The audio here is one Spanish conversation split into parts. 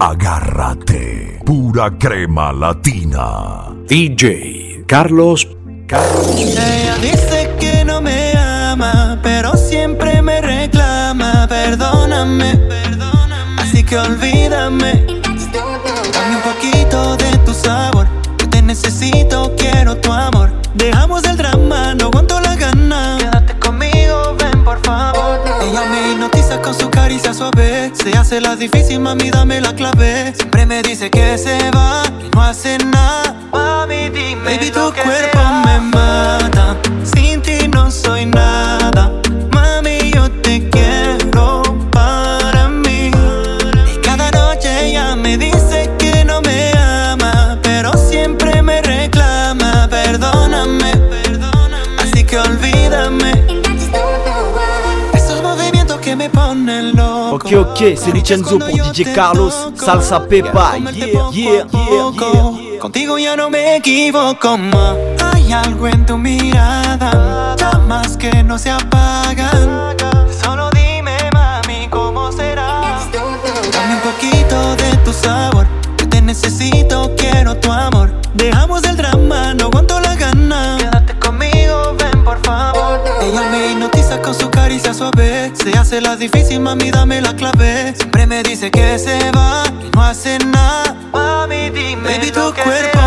Agárrate, pura crema latina. DJ Carlos Carlos. Ella dice que no me ama, pero siempre me reclama. Perdóname, perdóname. Así que olvídame. Se hace la difícil, mami, dame la clave. Siempre me dice que se va, que no hace nada. Mami, dime Baby, tu que cuerpo Ok, c'est Lichenzo pour DJ Carlos, Salsa Pepa, yeah, yeah, yeah, Contigo ya no me equivoco más. Hay algo en tu mirada, llamas que no se apagan. Solo dime, mami, cómo será. Dame un poquito de tu sabor. Yo te necesito, quiero tu amor. Dejamos el drama, no aguanto la hacerla difícil, mami, dame la clave. Siempre me dice que se va, que no hace nada. Mami, dime. Baby, tu cuerpo.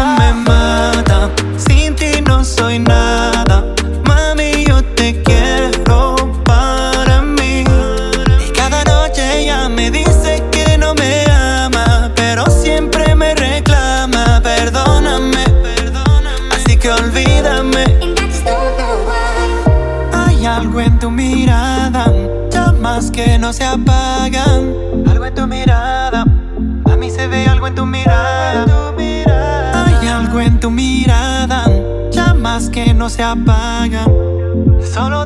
no se apagan. Algo en tu mirada, a mí se ve algo en tu mirada. Hay algo en tu mirada, llamas que no se apagan. Solo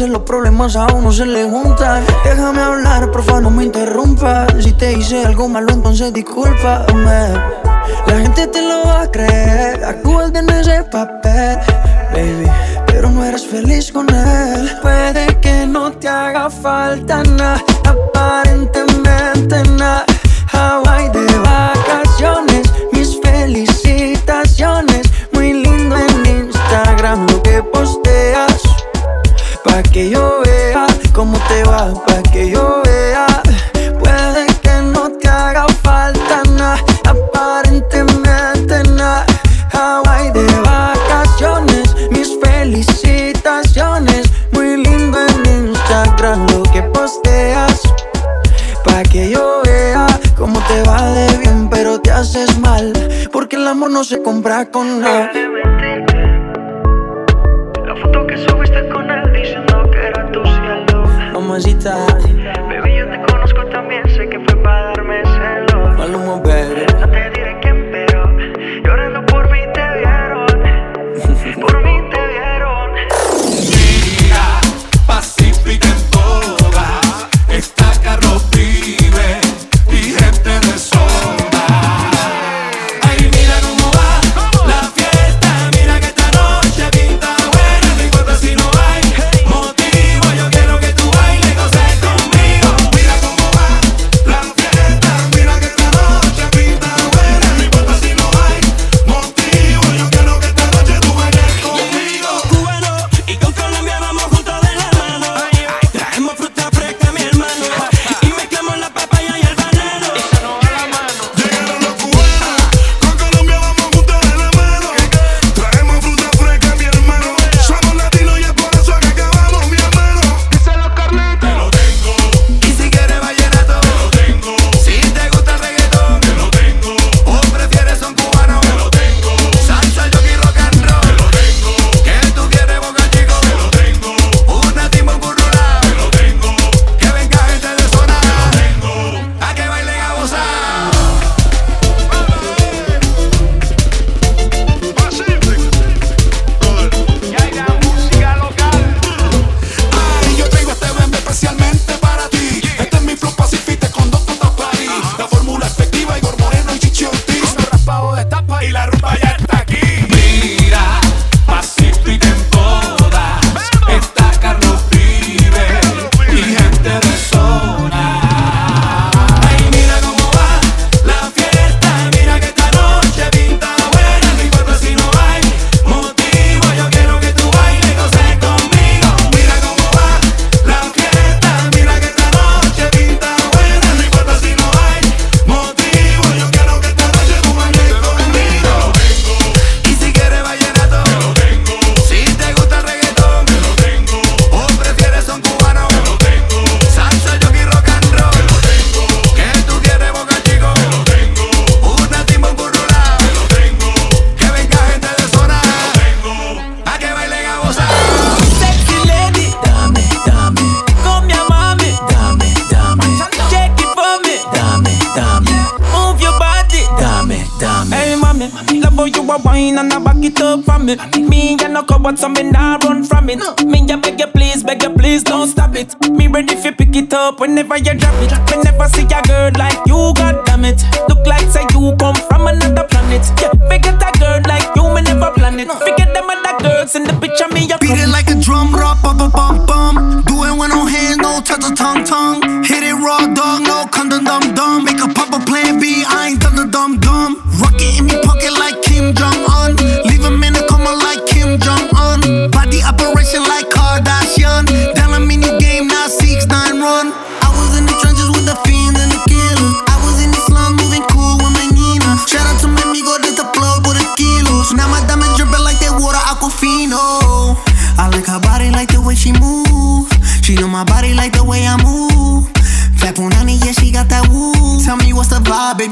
los problemas a uno se le juntan. Déjame hablar, porfa, no me interrumpas. Si te hice algo malo, entonces discúlpame. La gente te lo va a creer, actúas bien ese papel, baby. Pero no eres feliz con él. Puede que no te haga falta nada se compra con nada.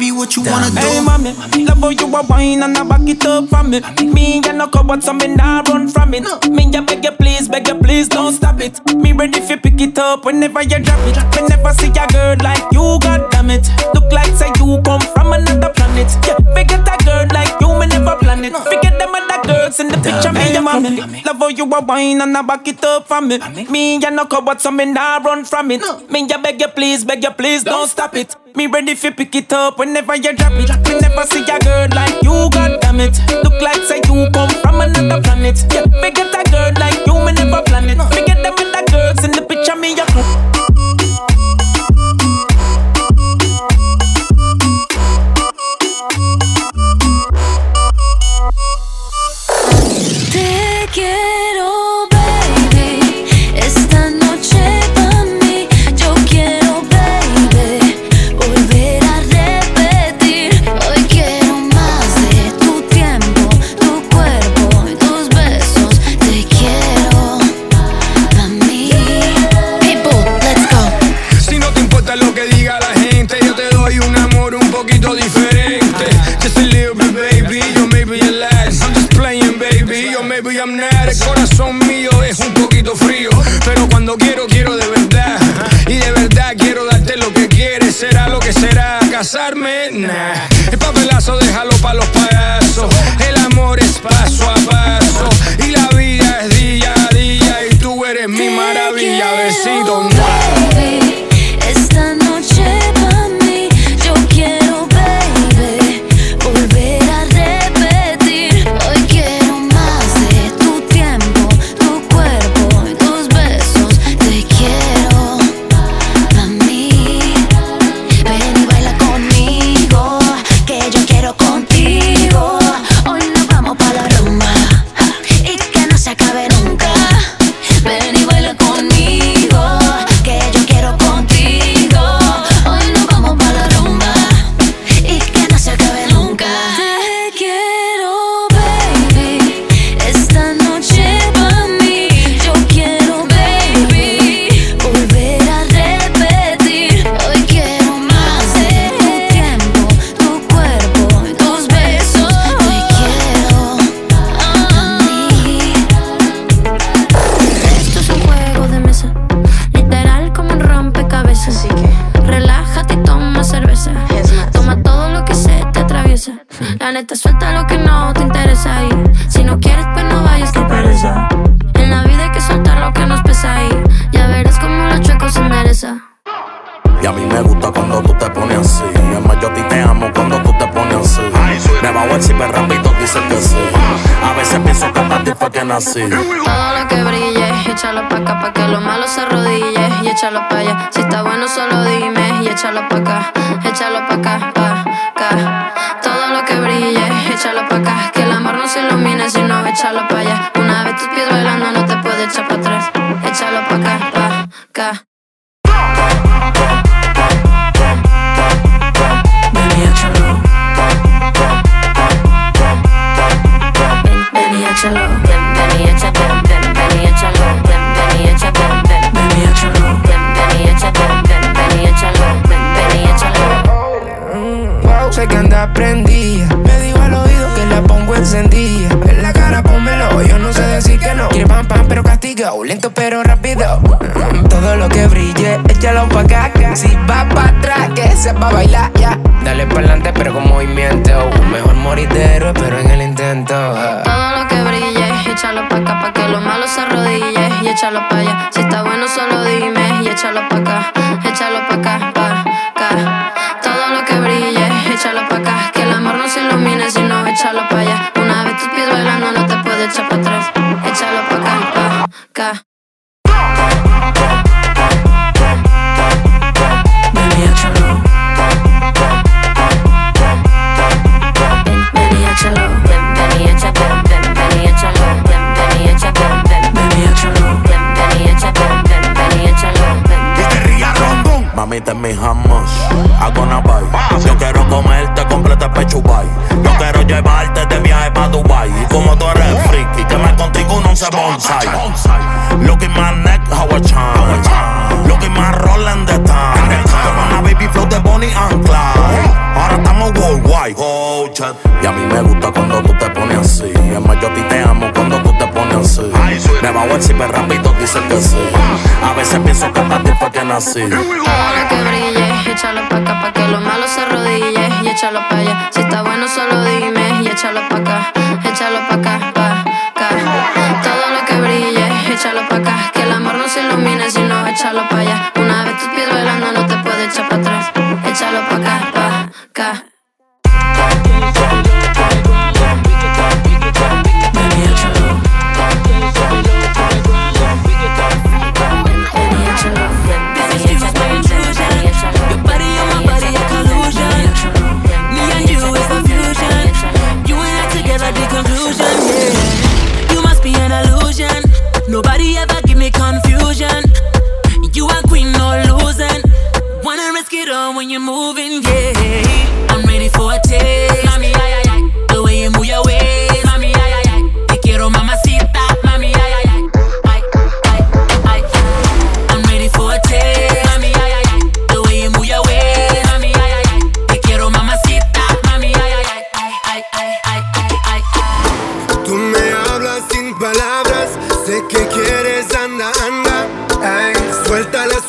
Baby, what you wanna do? Hey, mommy, love how you a wine and a back it up from me. Me and no cupboard, so me nah run from it. Me ya beg you please, beg you please, don't stop it. Me ready fi pick it up whenever you drop it. Me never see a girl like you, god damn it. Look like say you come from another planet. Yeah, forget a girl like you, me never plan it. Forget girls in the picture, me your mommy. Love how you a wine and I back it up for me. Me and no cupboard, so me nah run from it. Me ya beg you please, beg you please, don't stop it. Me ready fi pick it up whenever you drop it. Me never see a girl like you, god damn it. Look like say you come from another planet. Yeah, forget a girl like you, me never plan it. Forget them other girls in the picture, me ya. Te que nací. Todo lo que brille, échalo pa' acá pa' que lo malo se arrodille y échalo pa' allá. Si está bueno solo dime y échalo pa' acá, échalo pa' acá, pa' acá. Que anda prendida. Me dijo al oído que la pongo encendida. En la cara pónmelo, yo no sé decir que no. Quiere pam pam pero castigado, lento pero rápido. Mm, Todo lo que brille, échalo pa' acá. Si va pa' atrás, que se va a bailar ya. Dale para adelante pero con movimiento. Mejor morir de héroe pero en el intento. Todo lo que brille, échalo pa' acá pa' que lo malo se arrodille y échalo pa' allá. Gusta cuando tú te pones así. Es más, yo a ti te amo cuando tú te pones así. Me bajo el ciber rápido, dice que sí. A veces pienso que para ti fue que nací. Lo que brille, échalo pa' acá pa' que lo malo se arrodille y échalo pa' allá. Si está bueno, solo dime y échalo pa' acá, échalo pa' acá, pa' acá.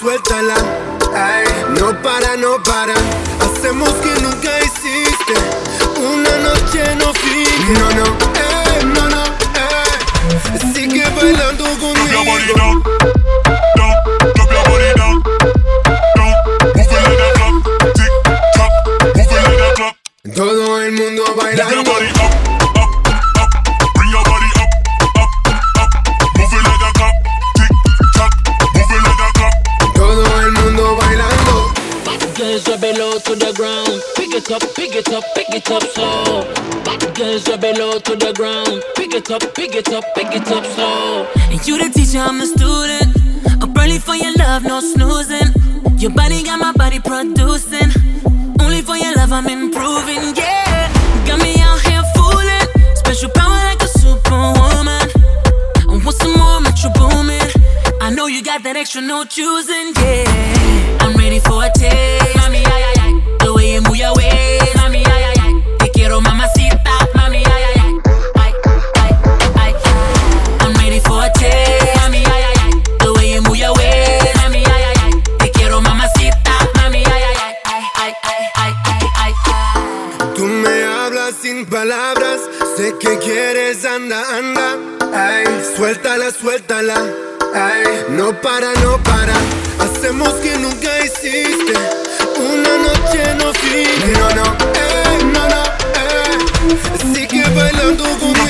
Suéltala. Ay, no para, no para. Hacemos que nunca hiciste. Una noche no fin. Body got sin palabras, sé que quieres anda, anda. Ay, suéltala, suéltala. Ay, no para, no para. Hacemos que nunca hiciste. Una noche no fin. No, no, eh, no, no, eh. Sigue bailando conmigo.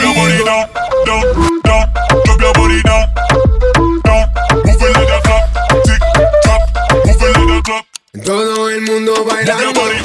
Todo el mundo bailando.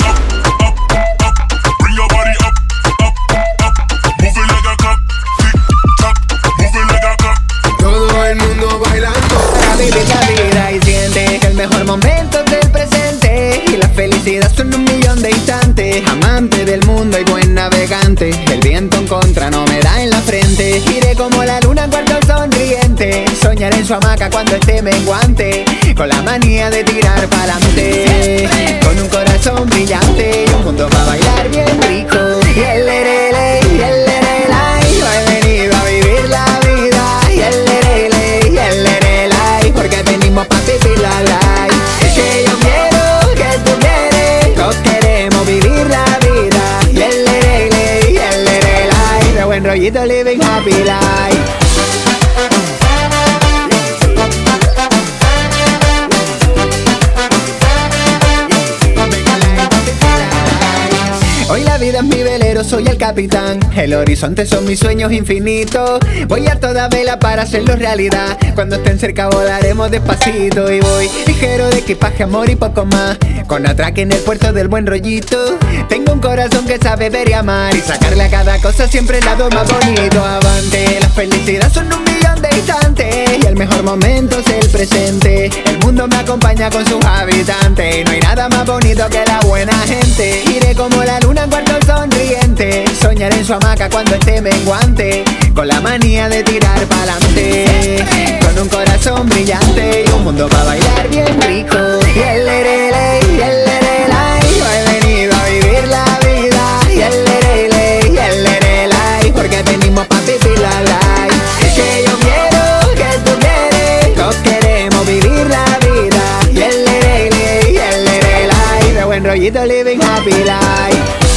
El viento en contra no me da en la frente. Iré como la luna en cuarto sonriente. Soñaré en su hamaca cuando esté menguante. Con la manía de tirar pa'lante. Con un corazón brillante Y un mundo para bailar Rollito living happy life Hoy la vida es mi velero, soy el capitán. El horizonte son mis sueños infinitos. Voy a toda vela para hacerlo realidad. Cuando estén cerca volaremos despacito. Y voy ligero de equipaje, amor y poco más. Con atraque en el puerto del buen rollito. Tengo un corazón que sabe ver y amar. Y sacarle a cada cosa siempre el lado más bonito. Avante, la felicidad son un millón de instantes. Y el mejor momento es el presente. El mundo me acompaña con sus habitantes. Y no hay nada más bonito que la buena gente. Iré como la luna en cuarto sonriente. Soñaré en su hamaca cuando esté menguante. Con la manía de tirar pa'lante. Con un corazón brillante. Y un mundo para bailar bien rico. Y el el el y el Lerela y yo he venido a vivir la vida. Y el Lerela y el Lerela y porque venimos pa' ti si la lai Es que yo quiero que tú quieres, todos queremos vivir la vida. Y el Lerela y el Lerela y de buen rollito living happy life.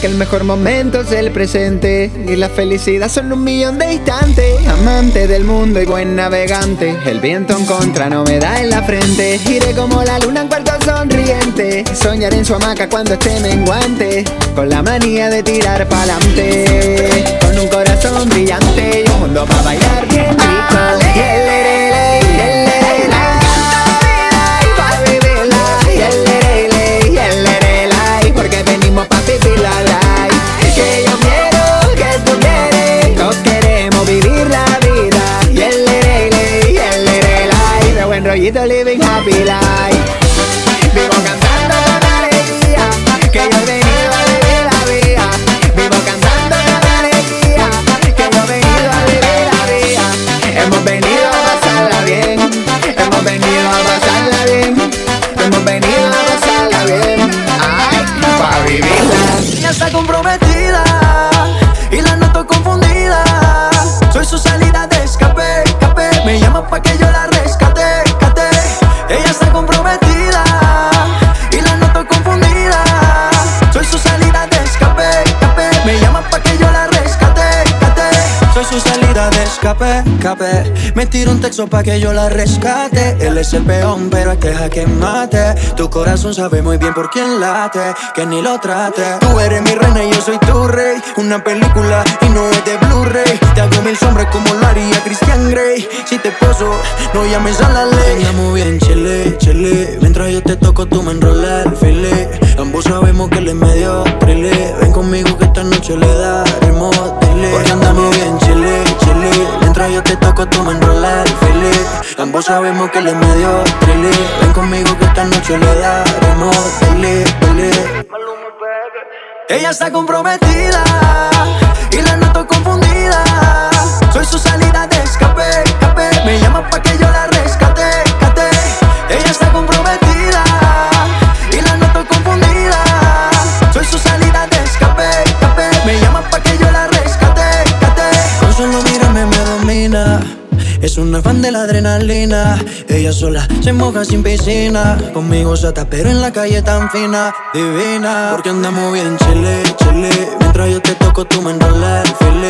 Que el mejor momento es el presente. Y la felicidad son un millón de instantes. Amante del mundo y buen navegante, el viento en contra no me da en la frente. Iré como la luna en cuarto sonriente, soñar en su hamaca cuando esté menguante, con la manía de tirar pa'lante, con un corazón brillante. Y un mundo para bailar bien rico. Escape, escape. Me tiro un texto pa' que yo la rescate. Él es el peón, pero es que que mate. Tu corazón sabe muy bien por quién late, que ni lo trate. Tú eres mi reina y yo soy tu rey. Una película y no es de Blu-ray. Te hago mil sombras como lo haría Christian Grey. Si te poso, no llames a la ley. Andamos bien, chile, chile. Mientras yo te toco, tú me enrolas el file. Ambos sabemos que él es medio trile. Ven conmigo que esta noche le daremos dile. Porque andamos bien, chile, chile. Mientras yo te toco, tú me enrolas el file. Ambos sabemos que él es medio trile. Ven conmigo que esta noche le daremos dile, dile. Ella está comprometida y la noto confundida. Soy su salida de escape, escape. Me llama pa' que yo la rescate, Es una fan de la adrenalina. Ella sola se moja sin piscina. Conmigo sata, pero en la calle tan fina, divina. Porque andamos bien chile, chile. Mientras yo te toco, tú me enrolas el.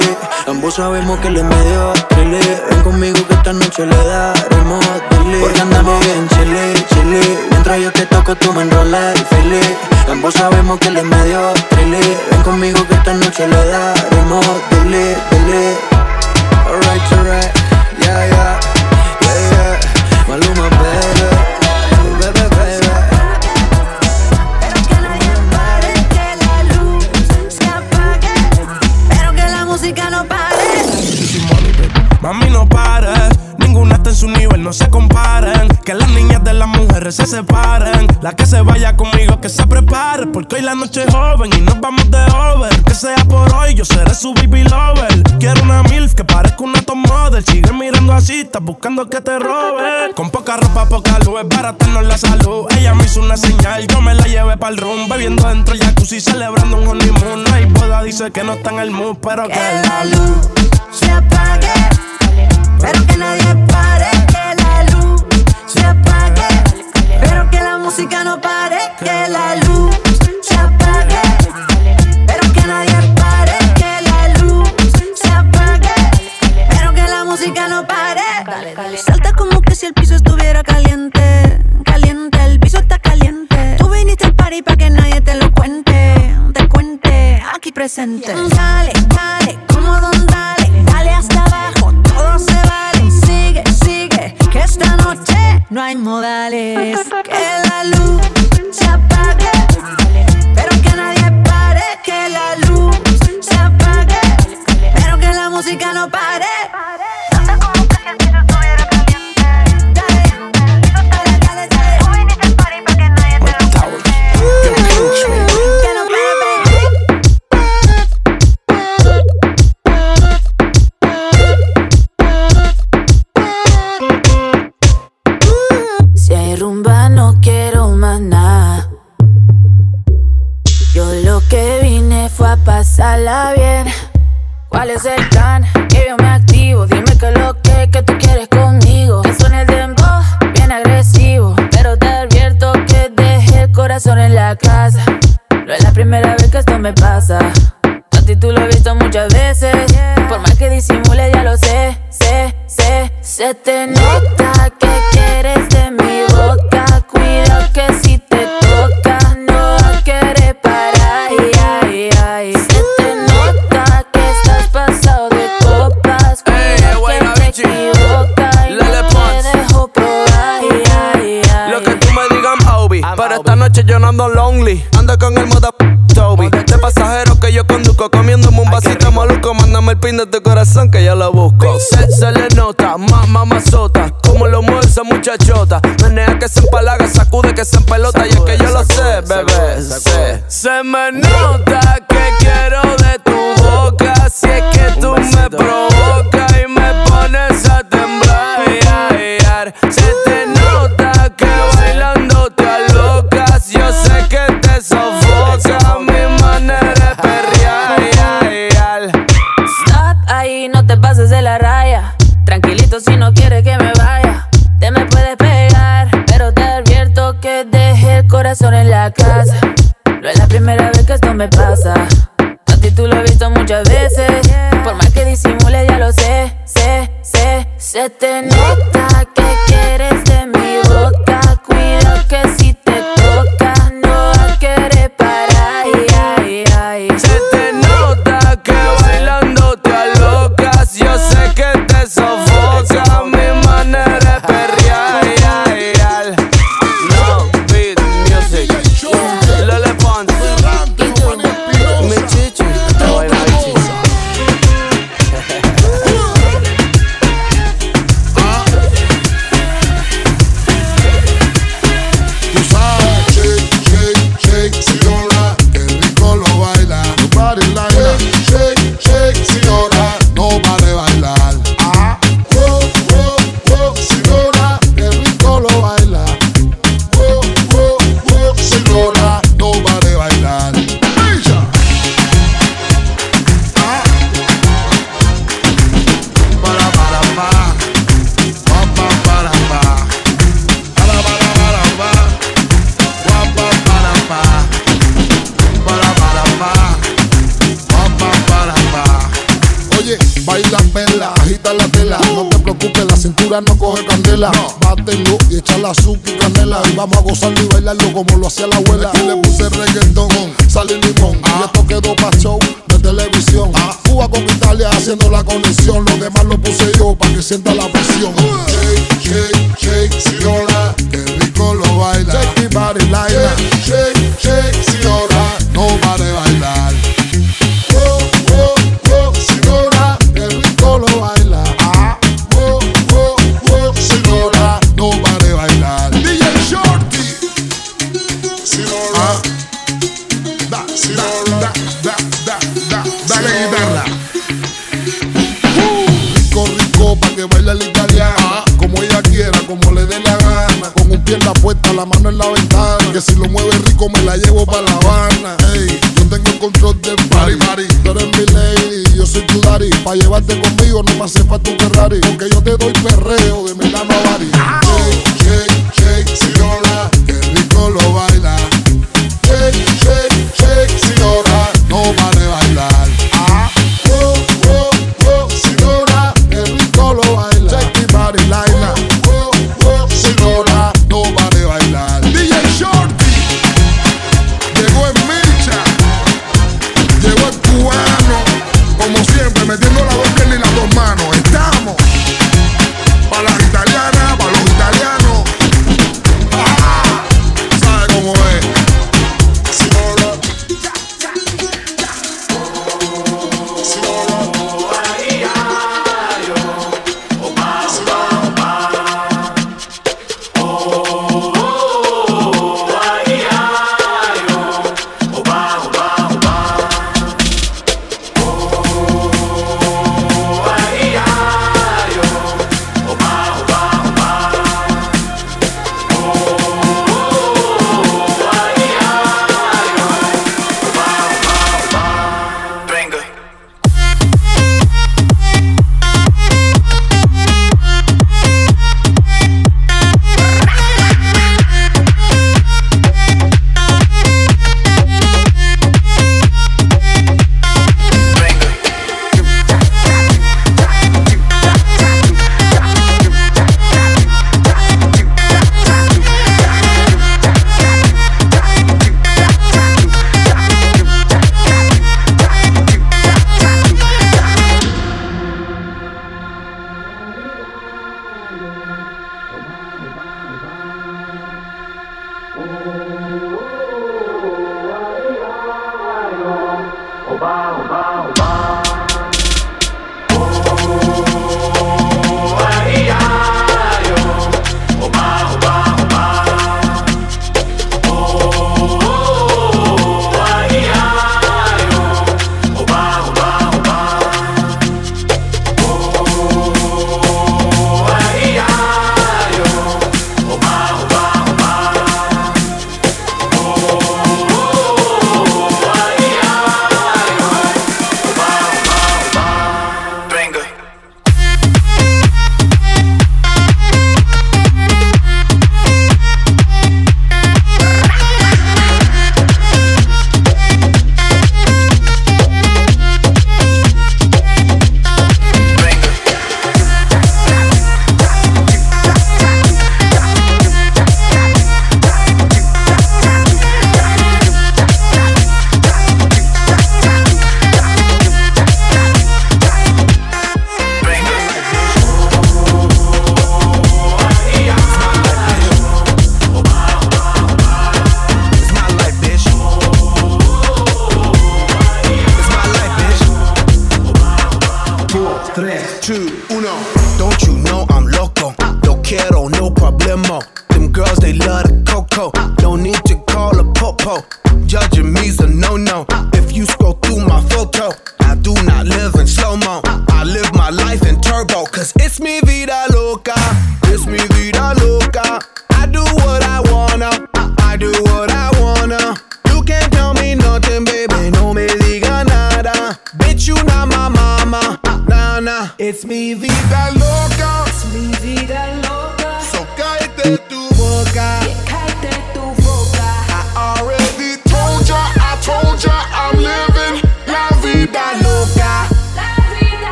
Ambos sabemos que le medio trile. Ven conmigo que esta noche le daremos dile. Porque andamos bien chile, chile. Mientras yo te toco, tú me enrolas el. Ambos sabemos que le medio trile. Ven conmigo que esta noche le daremos dile, dile. Alright, alright. Se separen. La que se vaya conmigo, que se prepare. Porque hoy la noche es joven y nos vamos de over. Que sea por hoy, yo seré su baby lover. Quiero una MILF que parezca una top model. Sigue mirando así, estás buscando que te robe. Con poca ropa, poca luz, es baratarnos la salud. Ella me hizo una señal, yo me la llevé pa'l room. Bebiendo dentro del jacuzzi, celebrando un honeymoon. No hay boda, dice que no está en el mood, pero que, la luz se apague, pero que nadie pare. Que la luz se apague, que música no pare. Que la luz se apague, pero que nadie pare. Que la luz se apague, pero que la música no pare. Salta como que si el piso estuviera caliente, caliente. El piso está caliente. Tú viniste al party pa' que nadie te lo cuente, te cuente. Aquí presente. Dale, dale, como don dale, dale hasta abajo, todo se vale. Sigue, sigue, que esta noche no hay modales. Que esta noche yo no ando lonely. Ando con el moda Toby. De pasajero que yo conduzco, comiéndome un vasito maluco. Mándame el pin de tu corazón que yo lo busco. Se, se le nota, más mamazota. Como lo mueve esa muchachota. Menea que se empalaga, sacude que se empelota. Y es que yo lo sé, bebé. Sé. Se me nota corazón en la casa. No es la primera vez que esto me pasa. A ti tú lo he visto muchas veces. Por más que disimule, ya lo sé, sé, sé. Se te nota que quieres de mi boca. Cuido que si sienta la presión. Shake, shake, shake, señora, que rico lo baila. Shake mi body like Shake, shake, shake, señora, no pare bailar. Oh, oh, oh, señora, que rico lo baila. Ah, oh, oh, oh, señora, no pare bailar. DJ Shorty, señora. la mano en la ventana. Que si lo mueve rico me la llevo para La Habana. Ey, yo tengo el control del party, party. Tú eres mi lady, yo soy tu daddy. Pa' llevarte conmigo no me hace falta tu Ferrari. Porque yo te doy perreo It's mi vida loca. It's mi vida loca. So cállate tu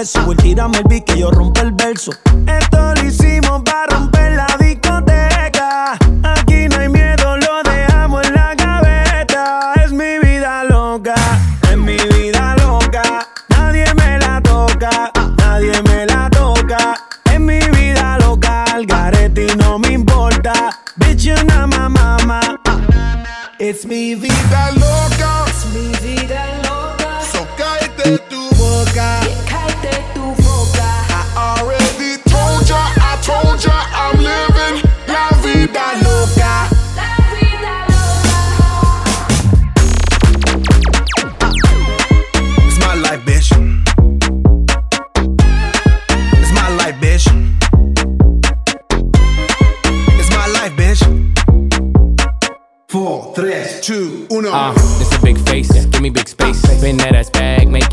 estamos pa' eso Voy tirame el beat que yo rompo el verso. Esto lo hicimos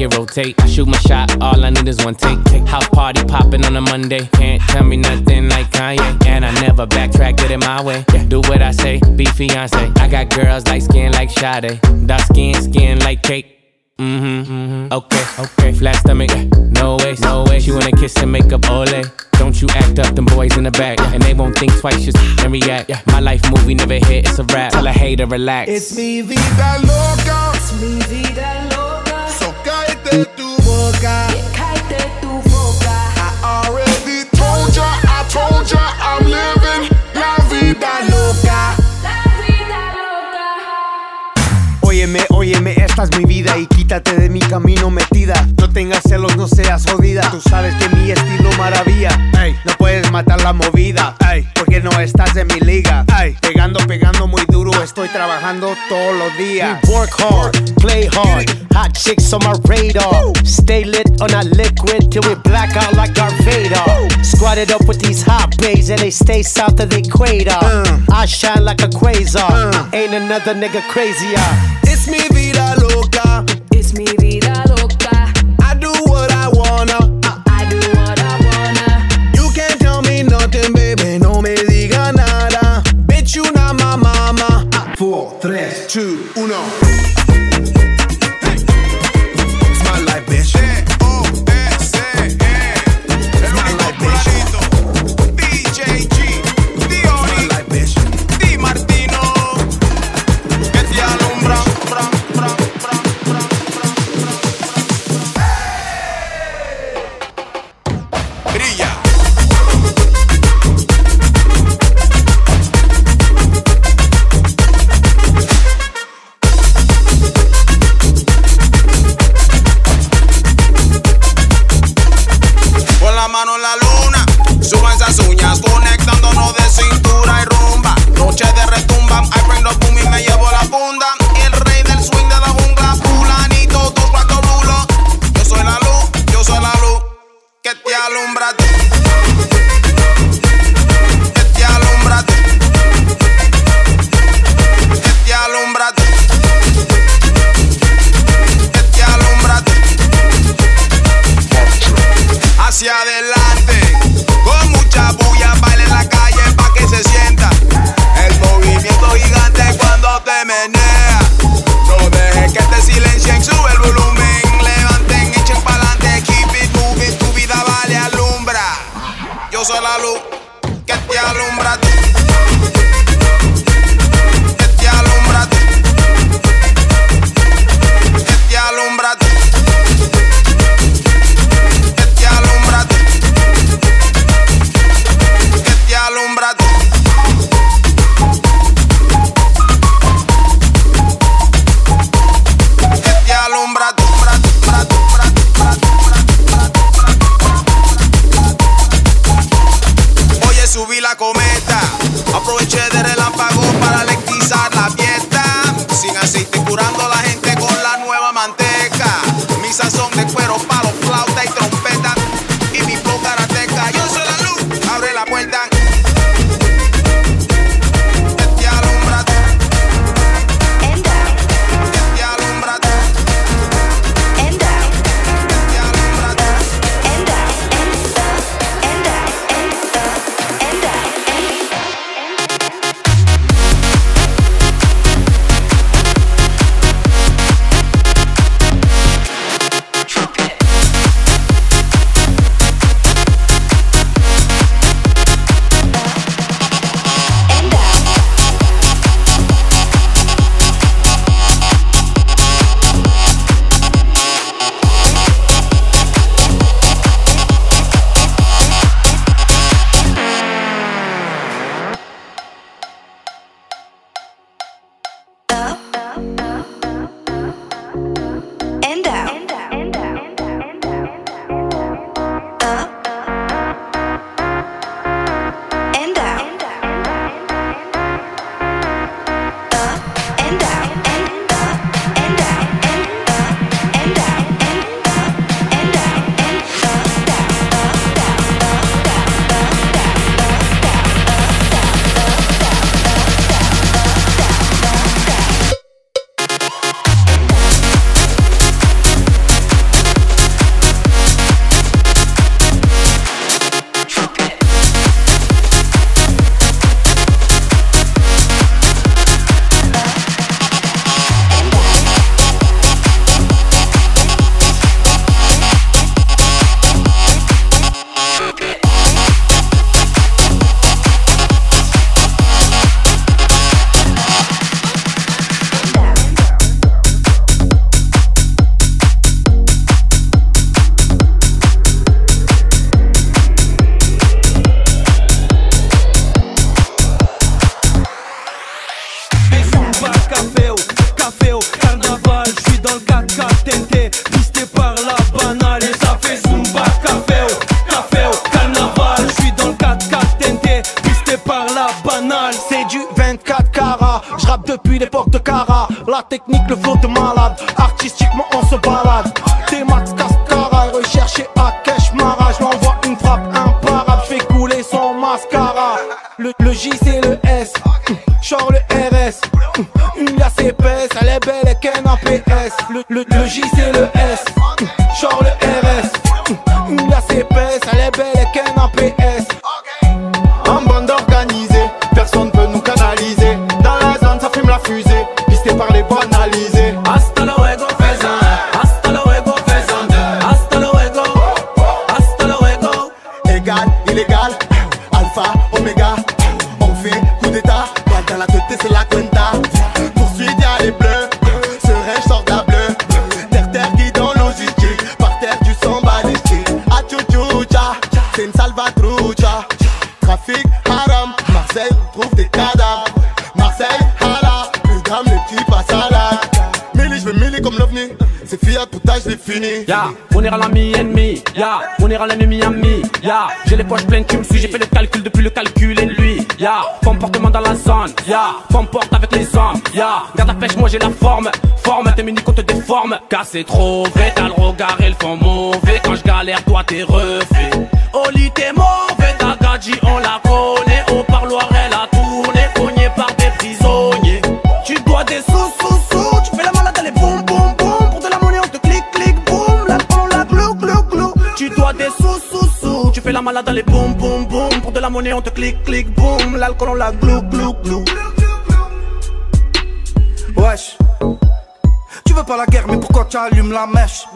back, rotate. I shoot my shot, all I need is one take. House party popping on a Monday. Can't tell me nothing like Kanye. And I never backtrack, get it my way. Do what I say, be fiance. I got girls like skin like Sade. Dark skin, skin like cake. Mm-hmm, mm-hmm. Okay, okay. Flat stomach, no way, no way. She wanna kiss and make up ole. Don't you act up, them boys in the back. And they won't think twice, just and react. My life movie never hit, it's a rap. Tell a hater, relax. It's mi vida loca. It's mi vida loca. Cállate tu boca. cállate tu boca. I already told ya, I told ya, I'm living la vida loca. Óyeme, óyeme, esta es mi vida y quítate de mi camino metida. No tengas celos, no seas jodida. Tú sabes que mi estilo maravilla. Ey, no puedes matar la movida. Ey, porque no estás en mi liga. Ey, pegando, pegando. Estoy trabajando todos los días. We work hard, play hard. Hot chicks on my radar. Stay lit on a liquid till we black out like Darth Vader. Squatted up with these hot bays and they stay south of the equator. Uh. I shine like a quasar. Uh. Ain't another nigga crazier. It's mi vida loca. 2, 1. falei banali Ya, on ira l'ami ennemi, ya, on ira l'ennemi ami, ya, j'ai les poches pleines, tu me suis, j'ai fait le calcul depuis le calcul et lui, ya, comportement dans la zone, ya, comporte avec les hommes, ya, garde la pêche, moi j'ai la forme, forme, tes mini te déforme, car c'est trop vrai, t'as le regard et le fond mauvais, quand je galère, toi t'es refait, Oli t'es mauvais, ta gadji on la connaît, malade, elle est boum, boum, boum, pour de la monnaie on te clique, clique, boum, l'alcool on la glou, glou, glou. Wesh, tu veux pas la guerre, mais pourquoi tu allumes la mèche?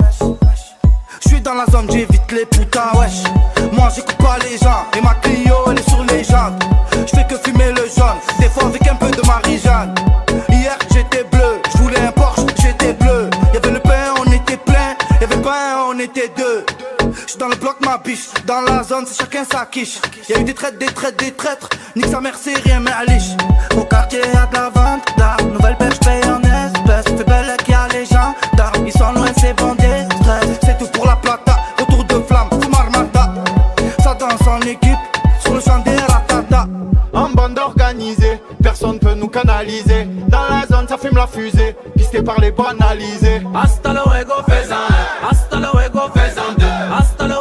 Je suis dans la zone, j'évite les putains, wesh. Moi j'écoute pas les gens, et ma Clio elle est sur les jantes. Je fais que fumer le jaune, des fois avec un peu de Marie-Jeanne. Hier j'étais bleu, je voulais un Porsche, j'étais bleu. Y'avait le pain, on était plein, y'avait pas un, on était deux. Dans le bloc, ma biche, dans la zone, c'est chacun sa quiche. Y'a eu des traites, des traites, des traîtres, nique sa mère, c'est rien, mais aliche. Au quartier y'a de la vente d'armes, nouvelle perche paye en espèces. Fais belle qu'il y a les gens d'armes, ils sont loin, c'est bon des stress. C'est tout pour la plata, retour de flamme, sous marmata. Ça danse en équipe, sur le champ des ratata. organisé, personne peut nous canaliser. Dans la zone, ça fume la fusée, pisté par les banalisés. Hasta luego, faisan. Hasta hasta luego.